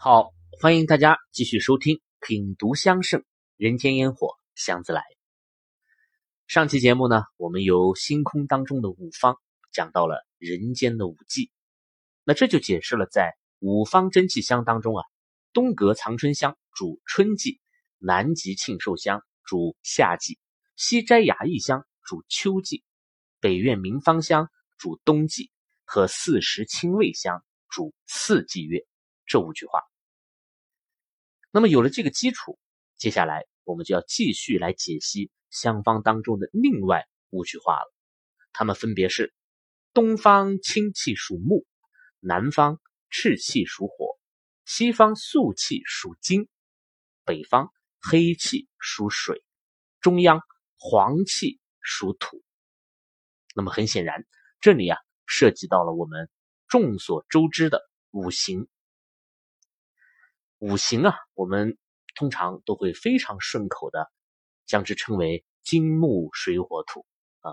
好，欢迎大家继续收听《品读香盛人间烟火香自来》。上期节目呢，我们由星空当中的五方讲到了人间的五季，那这就解释了在五方真气香当中啊，东阁藏春香主春季，南极庆寿香主夏季，西斋雅逸香主秋季，北苑明芳香主冬季，和四时清味香主四季月。这五句话。那么有了这个基础，接下来我们就要继续来解析相方当中的另外五句话了。它们分别是：东方清气属木，南方赤气属火，西方素气属金，北方黑气属水，中央黄气属土。那么很显然，这里啊涉及到了我们众所周知的五行。五行啊，我们通常都会非常顺口的将之称为金木水火土啊。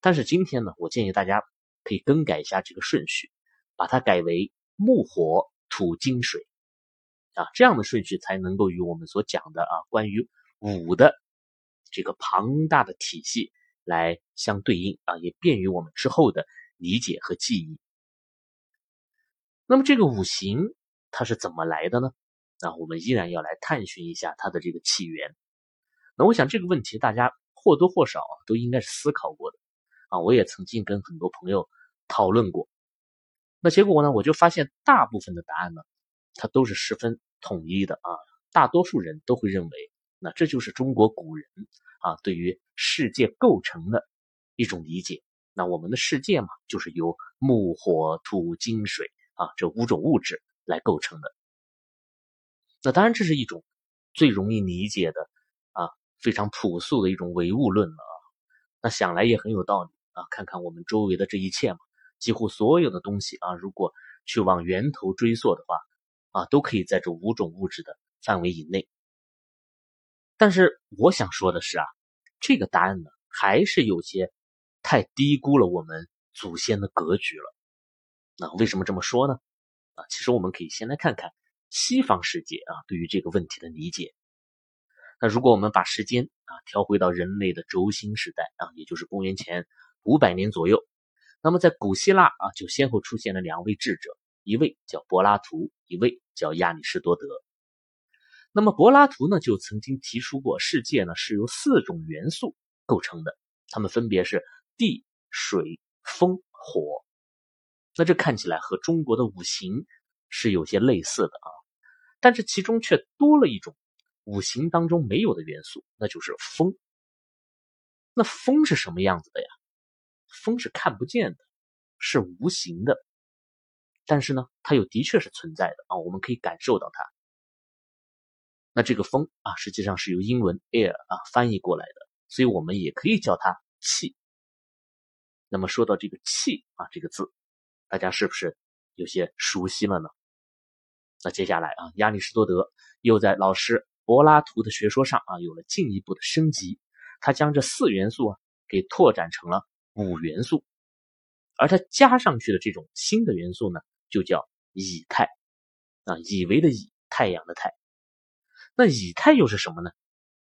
但是今天呢，我建议大家可以更改一下这个顺序，把它改为木火土金水啊，这样的顺序才能够与我们所讲的啊关于五的这个庞大的体系来相对应啊，也便于我们之后的理解和记忆。那么这个五行它是怎么来的呢？那我们依然要来探寻一下它的这个起源。那我想这个问题大家或多或少都应该是思考过的啊。我也曾经跟很多朋友讨论过。那结果呢，我就发现大部分的答案呢，它都是十分统一的啊。大多数人都会认为，那这就是中国古人啊对于世界构成的一种理解。那我们的世界嘛，就是由木、火、土、金、水啊这五种物质来构成的。那当然，这是一种最容易理解的啊，非常朴素的一种唯物论了啊。那想来也很有道理啊。看看我们周围的这一切嘛，几乎所有的东西啊，如果去往源头追溯的话啊，都可以在这五种物质的范围以内。但是我想说的是啊，这个答案呢，还是有些太低估了我们祖先的格局了。那为什么这么说呢？啊，其实我们可以先来看看。西方世界啊，对于这个问题的理解。那如果我们把时间啊调回到人类的轴心时代啊，也就是公元前五百年左右，那么在古希腊啊，就先后出现了两位智者，一位叫柏拉图，一位叫亚里士多德。那么柏拉图呢，就曾经提出过，世界呢是由四种元素构成的，它们分别是地、水、风、火。那这看起来和中国的五行是有些类似的啊。但是其中却多了一种五行当中没有的元素，那就是风。那风是什么样子的呀？风是看不见的，是无形的。但是呢，它又的确是存在的啊，我们可以感受到它。那这个风啊，实际上是由英文 air 啊翻译过来的，所以我们也可以叫它气。那么说到这个气啊这个字，大家是不是有些熟悉了呢？那接下来啊，亚里士多德又在老师柏拉图的学说上啊有了进一步的升级，他将这四元素啊给拓展成了五元素，而他加上去的这种新的元素呢，就叫以太啊，以为的以，太阳的太。那以太又是什么呢？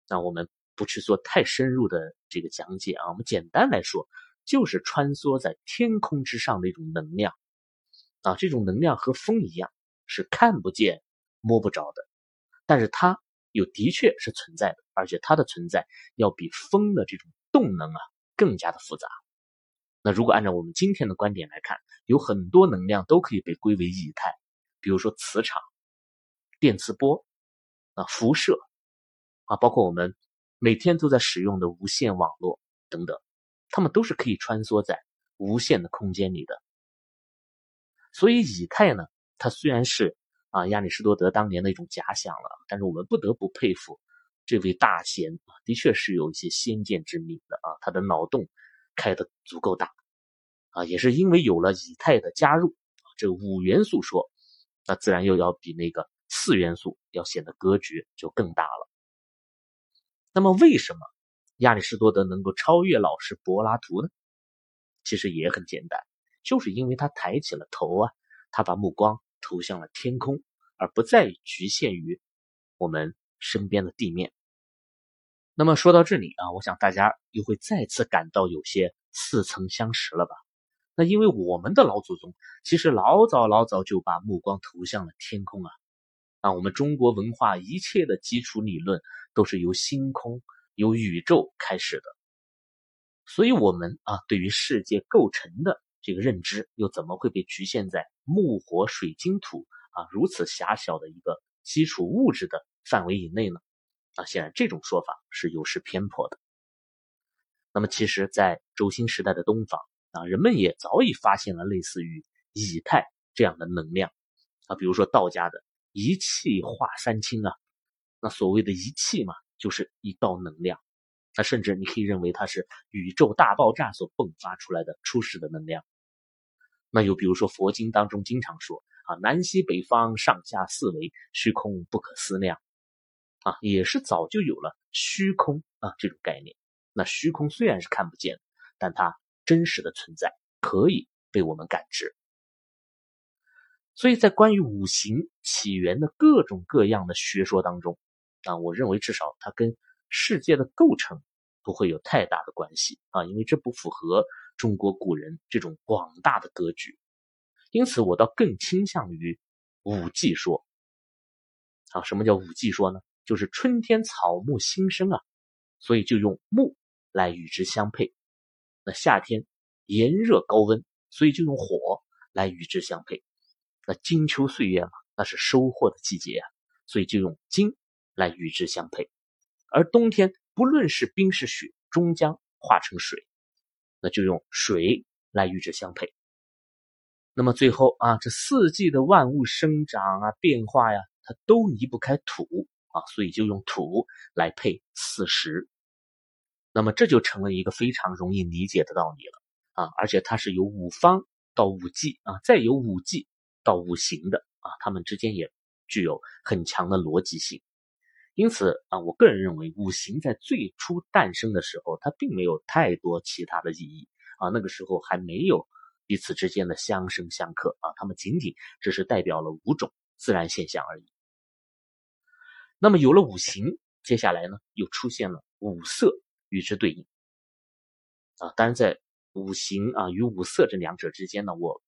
那我们不去做太深入的这个讲解啊，我们简单来说，就是穿梭在天空之上的一种能量啊，这种能量和风一样。是看不见、摸不着的，但是它又的确是存在的，而且它的存在要比风的这种动能啊更加的复杂。那如果按照我们今天的观点来看，有很多能量都可以被归为以太，比如说磁场、电磁波啊、辐射啊，包括我们每天都在使用的无线网络等等，它们都是可以穿梭在无限的空间里的。所以以太呢？它虽然是啊亚里士多德当年的一种假想了，但是我们不得不佩服这位大贤啊，的确是有一些先见之明的啊，他的脑洞开的足够大啊，也是因为有了以太的加入，这五元素说，那自然又要比那个四元素要显得格局就更大了。那么为什么亚里士多德能够超越老师柏拉图呢？其实也很简单，就是因为他抬起了头啊，他把目光。投向了天空，而不再局限于我们身边的地面。那么说到这里啊，我想大家又会再次感到有些似曾相识了吧？那因为我们的老祖宗其实老早老早就把目光投向了天空啊！啊，我们中国文化一切的基础理论都是由星空、由宇宙开始的，所以我们啊，对于世界构成的这个认知，又怎么会被局限在木、火、水、金、土啊如此狭小的一个基础物质的范围以内呢？啊，显然这种说法是有失偏颇的。那么，其实，在轴心时代的东方啊，人们也早已发现了类似于以太这样的能量啊，比如说道家的一气化三清啊。那所谓的一气嘛，就是一道能量。那甚至你可以认为它是宇宙大爆炸所迸发出来的初始的能量。那又比如说佛经当中经常说啊，南西北方上下四维，虚空不可思量。啊，也是早就有了虚空啊这种概念。那虚空虽然是看不见，但它真实的存在可以被我们感知。所以在关于五行起源的各种各样的学说当中，啊，我认为至少它跟世界的构成不会有太大的关系啊，因为这不符合中国古人这种广大的格局。因此，我倒更倾向于五季说。啊，什么叫五季说呢？就是春天草木新生啊，所以就用木来与之相配。那夏天炎热高温，所以就用火来与之相配。那金秋岁月嘛，那是收获的季节啊，所以就用金来与之相配。而冬天不论是冰是雪，终将化成水，那就用水来与之相配。那么最后啊，这四季的万物生长啊变化呀，它都离不开土。啊，所以就用土来配四时，那么这就成了一个非常容易理解的道理了啊！而且它是由五方到五季啊，再由五季到五行的啊，它们之间也具有很强的逻辑性。因此啊，我个人认为五行在最初诞生的时候，它并没有太多其他的意义啊，那个时候还没有彼此之间的相生相克啊，它们仅仅只是代表了五种自然现象而已。那么有了五行，接下来呢，又出现了五色与之对应啊。当然，在五行啊与五色这两者之间呢，我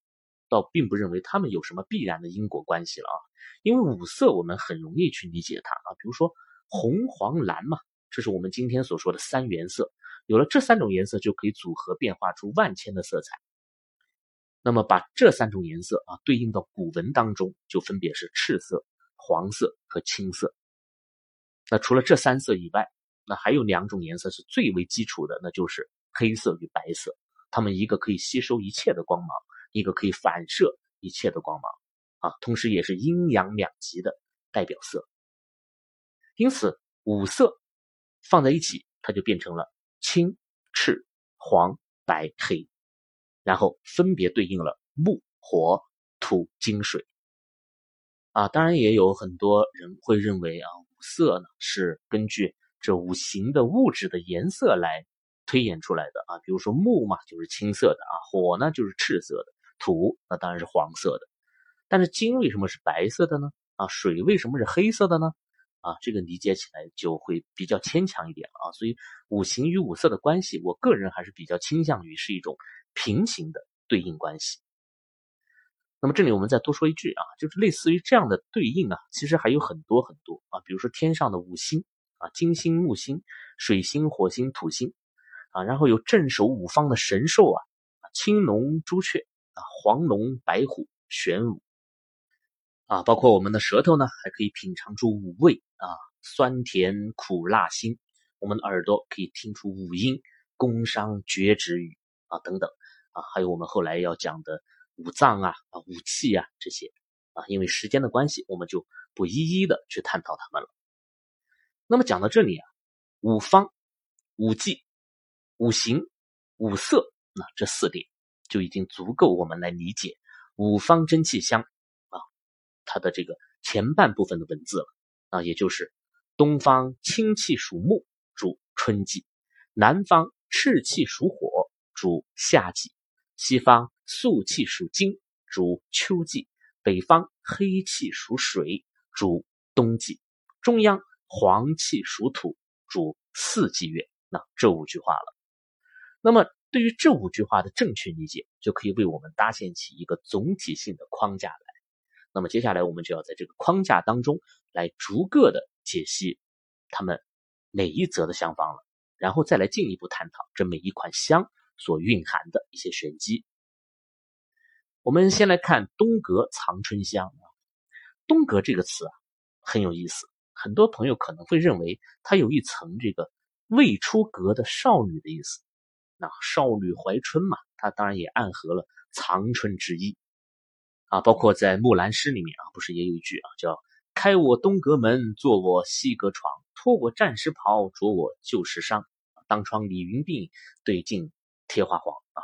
倒并不认为它们有什么必然的因果关系了啊。因为五色我们很容易去理解它啊，比如说红、黄、蓝嘛，这是我们今天所说的三原色。有了这三种颜色，就可以组合变化出万千的色彩。那么把这三种颜色啊对应到古文当中，就分别是赤色、黄色和青色。那除了这三色以外，那还有两种颜色是最为基础的，那就是黑色与白色。它们一个可以吸收一切的光芒，一个可以反射一切的光芒，啊，同时也是阴阳两极的代表色。因此，五色放在一起，它就变成了青、赤、黄、白、黑，然后分别对应了木、火、土、金、水。啊，当然也有很多人会认为啊。五色呢是根据这五行的物质的颜色来推演出来的啊，比如说木嘛就是青色的啊，火呢就是赤色的，土那当然是黄色的，但是金为什么是白色的呢？啊，水为什么是黑色的呢？啊，这个理解起来就会比较牵强一点了啊，所以五行与五色的关系，我个人还是比较倾向于是一种平行的对应关系。那么这里我们再多说一句啊，就是类似于这样的对应啊，其实还有很多很多啊，比如说天上的五星啊，金星、木星、水星、火星、土星啊，然后有镇守五方的神兽啊，青龙、朱雀啊，黄龙、白虎、玄武啊，包括我们的舌头呢，还可以品尝出五味啊，酸甜苦辣辛；我们的耳朵可以听出五音，宫商角徵羽啊等等啊，还有我们后来要讲的。五脏啊啊五气啊这些啊，因为时间的关系，我们就不一一的去探讨它们了。那么讲到这里啊，五方、五季、五行、五色，那这四点就已经足够我们来理解五方真气香它的这个前半部分的文字了啊，也就是东方清气属木，主春季；南方赤气属火，主夏季；西方。素气属金，主秋季；北方黑气属水，主冬季；中央黄气属土，主四季月。那这五句话了。那么对于这五句话的正确理解，就可以为我们搭建起一个总体性的框架来。那么接下来我们就要在这个框架当中来逐个的解析他们每一则的香方了，然后再来进一步探讨这每一款香所蕴含的一些玄机。我们先来看东阁藏春香啊，东阁这个词啊很有意思，很多朋友可能会认为它有一层这个未出阁的少女的意思，那少女怀春嘛，它当然也暗合了藏春之意啊。包括在《木兰诗》里面啊，不是也有一句啊，叫“开我东阁门，坐我西阁床，脱我战时袍，着我旧时裳，当窗理云鬓，对镜贴花黄”啊，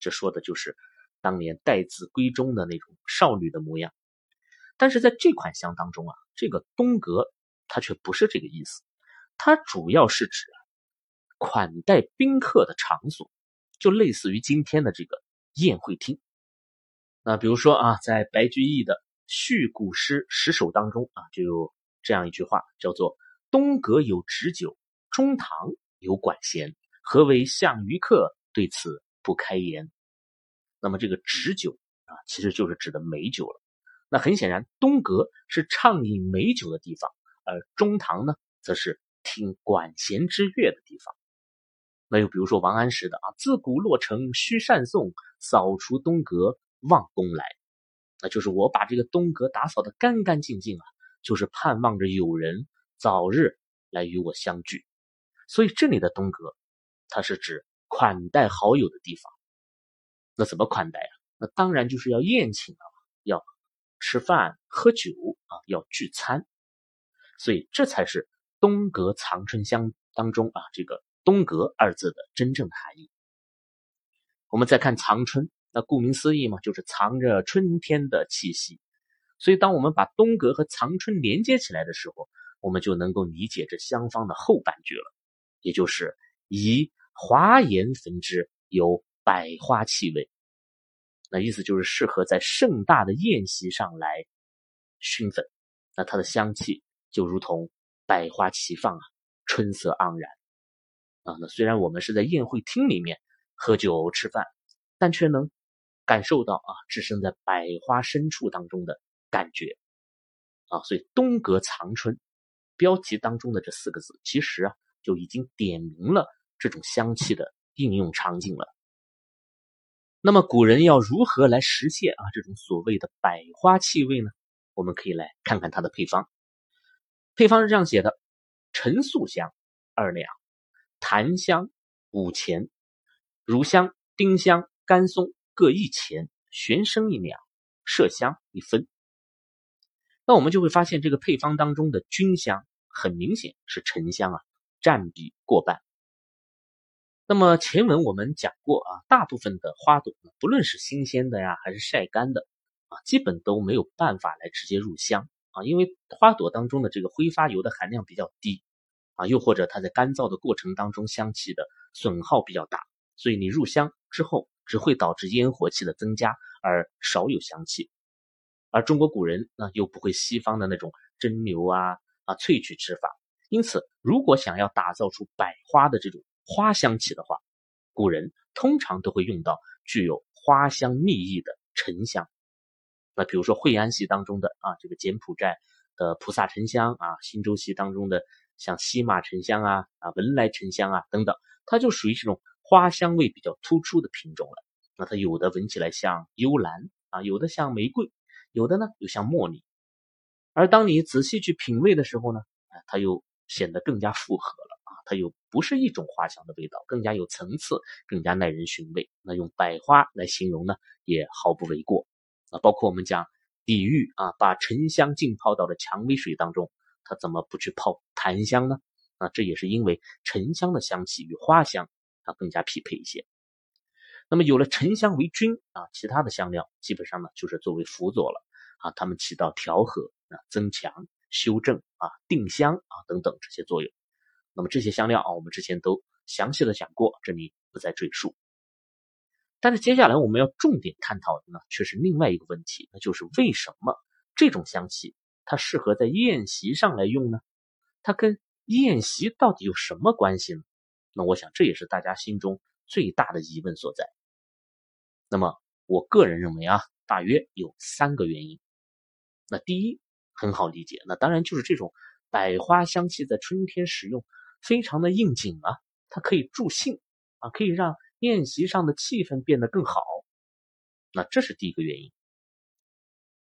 这说的就是。当年待字闺中的那种少女的模样，但是在这款香当中啊，这个东阁它却不是这个意思，它主要是指款待宾客的场所，就类似于今天的这个宴会厅。那比如说啊，在白居易的《续古诗十首》当中啊，就有这样一句话，叫做“东阁有旨酒，中堂有管弦，何为相余客？对此不开言。”那么这个旨酒啊，其实就是指的美酒了。那很显然，东阁是畅饮美酒的地方，而中堂呢，则是听管弦之乐的地方。那又比如说王安石的啊，“自古洛城须善颂，扫除东阁望宫来”，那就是我把这个东阁打扫的干干净净啊，就是盼望着有人早日来与我相聚。所以这里的东阁，它是指款待好友的地方。那怎么款待啊？那当然就是要宴请啊，要吃饭喝酒啊，要聚餐。所以这才是东阁藏春香当中啊这个“东阁”二字的真正的含义。我们再看藏春，那顾名思义嘛，就是藏着春天的气息。所以当我们把东阁和藏春连接起来的时候，我们就能够理解这香方的后半句了，也就是以华严焚之有。百花气味，那意思就是适合在盛大的宴席上来熏粉，那它的香气就如同百花齐放啊，春色盎然啊。那虽然我们是在宴会厅里面喝酒吃饭，但却能感受到啊，置身在百花深处当中的感觉啊。所以东阁藏春标题当中的这四个字，其实啊就已经点明了这种香气的应用场景了。那么古人要如何来实现啊这种所谓的百花气味呢？我们可以来看看它的配方。配方是这样写的：陈素香二两，檀香五钱，乳香、丁香、甘松各一钱，玄参一两，麝香一分。那我们就会发现这个配方当中的菌香很明显是沉香啊，占比过半。那么前文我们讲过啊，大部分的花朵呢，不论是新鲜的呀，还是晒干的啊，基本都没有办法来直接入香啊，因为花朵当中的这个挥发油的含量比较低啊，又或者它在干燥的过程当中香气的损耗比较大，所以你入香之后只会导致烟火气的增加，而少有香气。而中国古人呢，又不会西方的那种蒸馏啊啊萃取吃法，因此如果想要打造出百花的这种。花香气的话，古人通常都会用到具有花香蜜意的沉香。那比如说惠安系当中的啊，这个柬埔寨的菩萨沉香啊，新洲系当中的像西马沉香啊、啊文莱沉香啊等等，它就属于这种花香味比较突出的品种了。那它有的闻起来像幽兰啊，有的像玫瑰，有的呢又像茉莉。而当你仔细去品味的时候呢，啊，它又显得更加复合了啊。它又不是一种花香的味道，更加有层次，更加耐人寻味。那用百花来形容呢，也毫不为过。啊，包括我们讲李煜啊，把沉香浸泡到了蔷薇水当中，他怎么不去泡檀香呢？啊，这也是因为沉香的香气与花香它更加匹配一些。那么有了沉香为君啊，其他的香料基本上呢就是作为辅佐了啊，它们起到调和啊、增强、修正啊、定香啊等等这些作用。那么这些香料啊，我们之前都详细的讲过，这里不再赘述。但是接下来我们要重点探讨的呢，却是另外一个问题，那就是为什么这种香气它适合在宴席上来用呢？它跟宴席到底有什么关系呢？那我想这也是大家心中最大的疑问所在。那么我个人认为啊，大约有三个原因。那第一很好理解，那当然就是这种百花香气在春天使用非常的应景啊，它可以助兴啊，可以让宴席上的气氛变得更好。那这是第一个原因。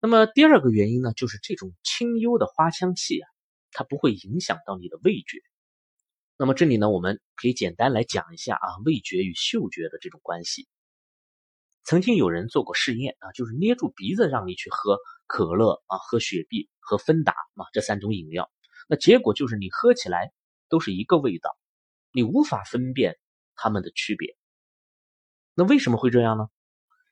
那么第二个原因呢，就是这种清幽的花香气啊，它不会影响到你的味觉。那么这里呢，我们可以简单来讲一下啊，味觉与嗅觉的这种关系。曾经有人做过试验啊，就是捏住鼻子让你去喝可乐啊、喝雪碧、喝芬达啊这三种饮料，那结果就是你喝起来都是一个味道，你无法分辨它们的区别。那为什么会这样呢？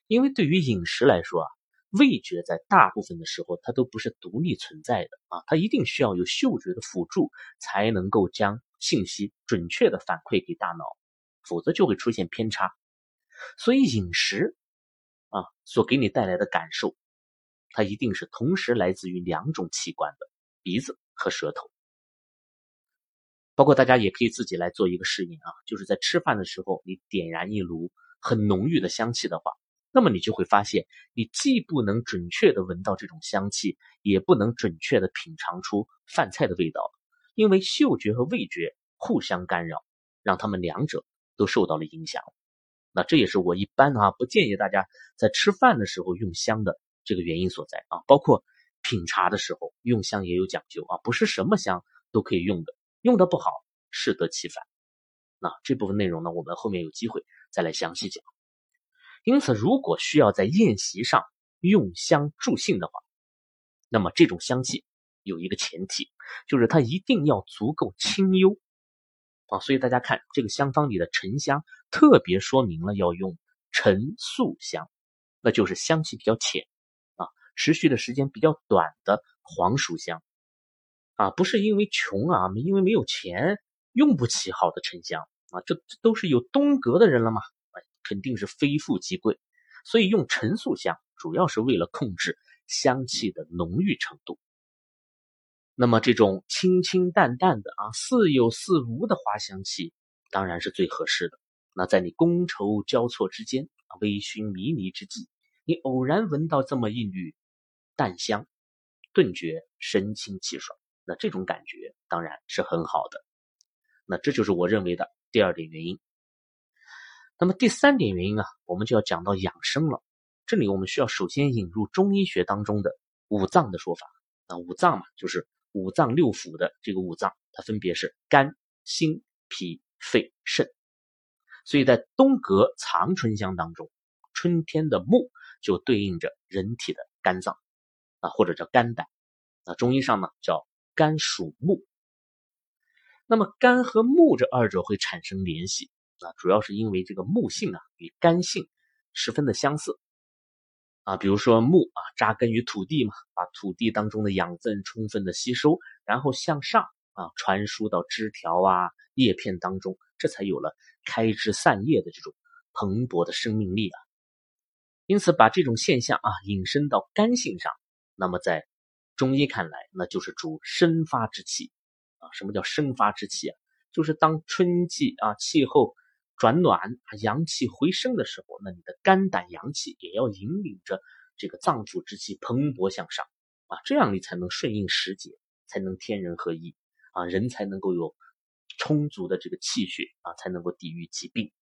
因为对于饮食来说啊，味觉在大部分的时候它都不是独立存在的啊，它一定需要有嗅觉的辅助，才能够将。信息准确的反馈给大脑，否则就会出现偏差。所以饮食啊所给你带来的感受，它一定是同时来自于两种器官的鼻子和舌头。包括大家也可以自己来做一个试验啊，就是在吃饭的时候，你点燃一炉很浓郁的香气的话，那么你就会发现，你既不能准确的闻到这种香气，也不能准确的品尝出饭菜的味道。因为嗅觉和味觉互相干扰，让他们两者都受到了影响。那这也是我一般啊不建议大家在吃饭的时候用香的这个原因所在啊。包括品茶的时候用香也有讲究啊，不是什么香都可以用的，用的不好适得其反。那这部分内容呢，我们后面有机会再来详细讲。因此，如果需要在宴席上用香助兴的话，那么这种香气。有一个前提，就是它一定要足够清幽啊，所以大家看这个香方里的沉香，特别说明了要用沉素香，那就是香气比较浅啊，持续的时间比较短的黄熟香啊，不是因为穷啊，因为没有钱用不起好的沉香啊，这都是有东阁的人了嘛，肯定是非富即贵，所以用陈素香主要是为了控制香气的浓郁程度。那么这种清清淡淡的啊，似有似无的花香气，当然是最合适的。那在你觥筹交错之间微醺迷离之际，你偶然闻到这么一缕淡香，顿觉神清气爽。那这种感觉当然是很好的。那这就是我认为的第二点原因。那么第三点原因啊，我们就要讲到养生了。这里我们需要首先引入中医学当中的五脏的说法。那五脏嘛，就是。五脏六腑的这个五脏，它分别是肝、心、脾、肺、肾。所以在东阁藏春香当中，春天的木就对应着人体的肝脏啊，或者叫肝胆。那中医上呢叫肝属木。那么肝和木这二者会产生联系啊，主要是因为这个木性啊与肝性十分的相似。啊，比如说木啊，扎根于土地嘛，把土地当中的养分充分的吸收，然后向上啊传输到枝条啊叶片当中，这才有了开枝散叶的这种蓬勃的生命力啊。因此，把这种现象啊引申到肝性上，那么在中医看来，那就是主生发之气啊。什么叫生发之气啊？就是当春季啊气候。转暖阳气回升的时候，那你的肝胆阳气也要引领着这个脏腑之气蓬勃向上啊，这样你才能顺应时节，才能天人合一啊，人才能够有充足的这个气血啊，才能够抵御疾病。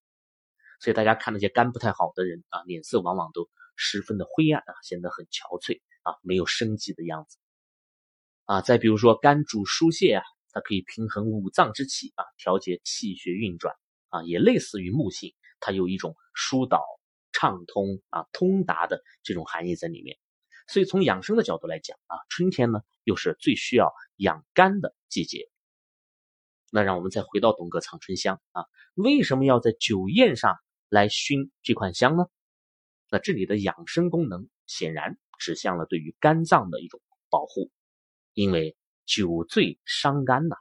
所以大家看那些肝不太好的人啊，脸色往往都十分的灰暗啊，显得很憔悴啊，没有生机的样子啊。再比如说肝主疏泄啊，它可以平衡五脏之气啊，调节气血运转。啊，也类似于木性，它有一种疏导、畅通啊、通达的这种含义在里面。所以从养生的角度来讲啊，春天呢又是最需要养肝的季节。那让我们再回到东阁藏春香啊，为什么要在酒宴上来熏这款香呢？那这里的养生功能显然指向了对于肝脏的一种保护，因为酒醉伤肝呐。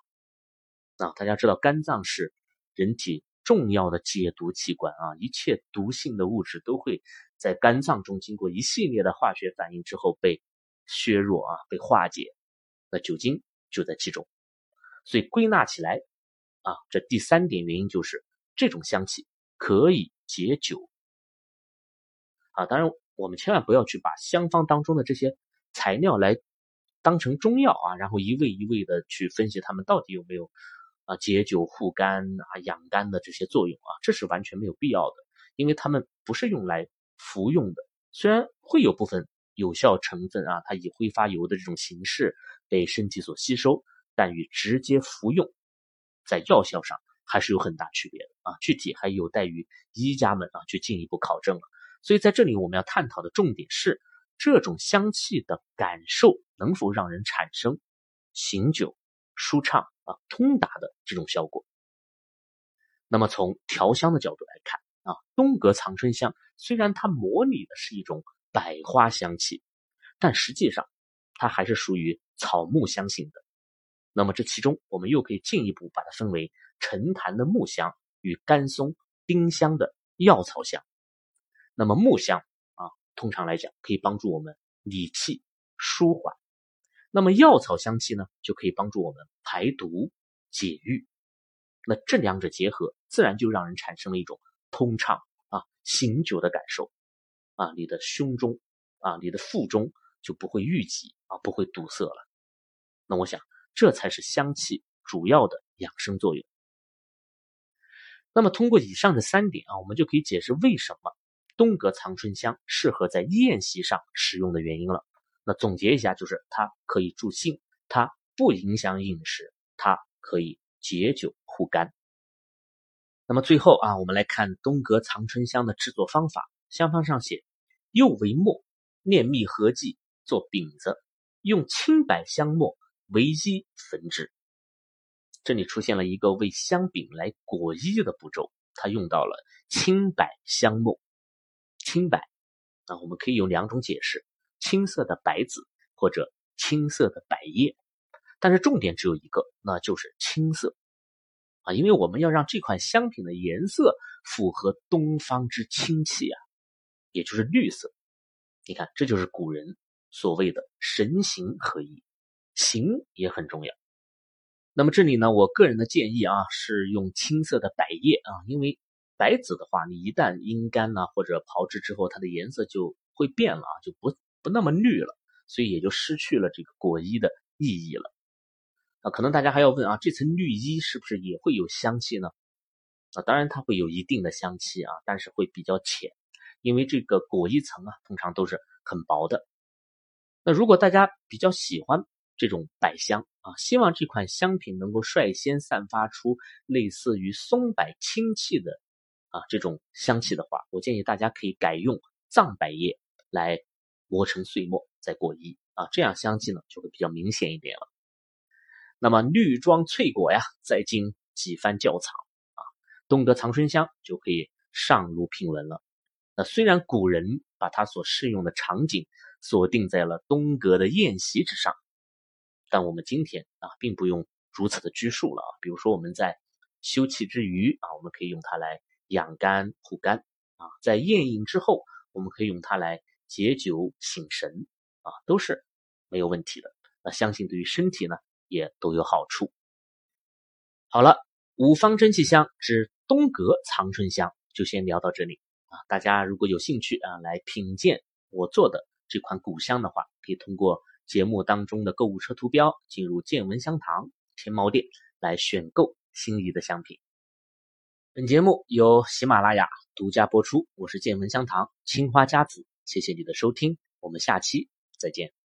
啊，大家知道肝脏是人体。重要的解毒器官啊，一切毒性的物质都会在肝脏中经过一系列的化学反应之后被削弱啊，被化解，那酒精就在其中。所以归纳起来啊，这第三点原因就是这种香气可以解酒啊。当然，我们千万不要去把香方当中的这些材料来当成中药啊，然后一味一味的去分析它们到底有没有啊解酒护肝啊养肝的这些作用啊，这是完全没有必要的，因为它们不是用来服用的。虽然会有部分有效成分啊，它以挥发油的这种形式被身体所吸收，但与直接服用在药效上还是有很大区别的啊。具体还有待于医家们啊去进一步考证了。所以在这里我们要探讨的重点是这种香气的感受能否让人产生醒酒、舒畅啊、通达的这种效果。那么从调香的角度来看。啊，东阁藏春香虽然它模拟的是一种百花香气，但实际上它还是属于草木香型的。那么这其中，我们又可以进一步把它分为沉檀的木香与干松、丁香的药草香。那么木香啊，通常来讲可以帮助我们理气舒缓；那么药草香气呢，就可以帮助我们排毒解郁。那这两者结合，自然就让人产生了一种。通畅啊，醒酒的感受啊，你的胸中啊，你的腹中就不会郁积啊，不会堵塞了。那我想，这才是香气主要的养生作用。那么，通过以上的三点啊，我们就可以解释为什么东阁藏春香适合在宴席上使用的原因了。那总结一下，就是它可以助兴，它不影响饮食，它可以解酒护肝。那么最后啊，我们来看东阁藏春香的制作方法。香方上写：釉为末，炼蜜合剂做饼子，用青柏香末为衣焚制。这里出现了一个为香饼来裹衣的步骤，它用到了青柏香末。青柏啊，我们可以有两种解释：青色的白子或者青色的柏叶，但是重点只有一个，那就是青色。啊，因为我们要让这款香品的颜色符合东方之清气啊，也就是绿色。你看，这就是古人所谓的神形合一，形也很重要。那么这里呢，我个人的建议啊，是用青色的柏叶啊，因为白子的话，你一旦阴干呢或者炮制之后，它的颜色就会变了啊，就不不那么绿了，所以也就失去了这个果衣的意义了。啊，可能大家还要问啊，这层绿衣是不是也会有香气呢？啊，当然它会有一定的香气啊，但是会比较浅，因为这个果衣层啊，通常都是很薄的。那如果大家比较喜欢这种百香啊，希望这款香品能够率先散发出类似于松柏清气的啊这种香气的话，我建议大家可以改用藏柏叶来磨成碎末再裹衣啊，这样香气呢就会比较明显一点了。那么绿装翠果呀，再经几番窖藏啊，东阁藏春香就可以上炉品闻了。那虽然古人把它所适用的场景锁定在了东阁的宴席之上，但我们今天啊，并不用如此的拘束了啊。比如说我们在休憩之余啊，我们可以用它来养肝护肝啊；在宴饮之后，我们可以用它来解酒醒神啊，都是没有问题的。那相信对于身体呢？也都有好处。好了，五方真气香之东阁藏春香就先聊到这里啊！大家如果有兴趣啊，来品鉴我做的这款古香的话，可以通过节目当中的购物车图标进入见闻香堂天猫店来选购心仪的香品。本节目由喜马拉雅独家播出，我是见闻香堂青花家子，谢谢你的收听，我们下期再见。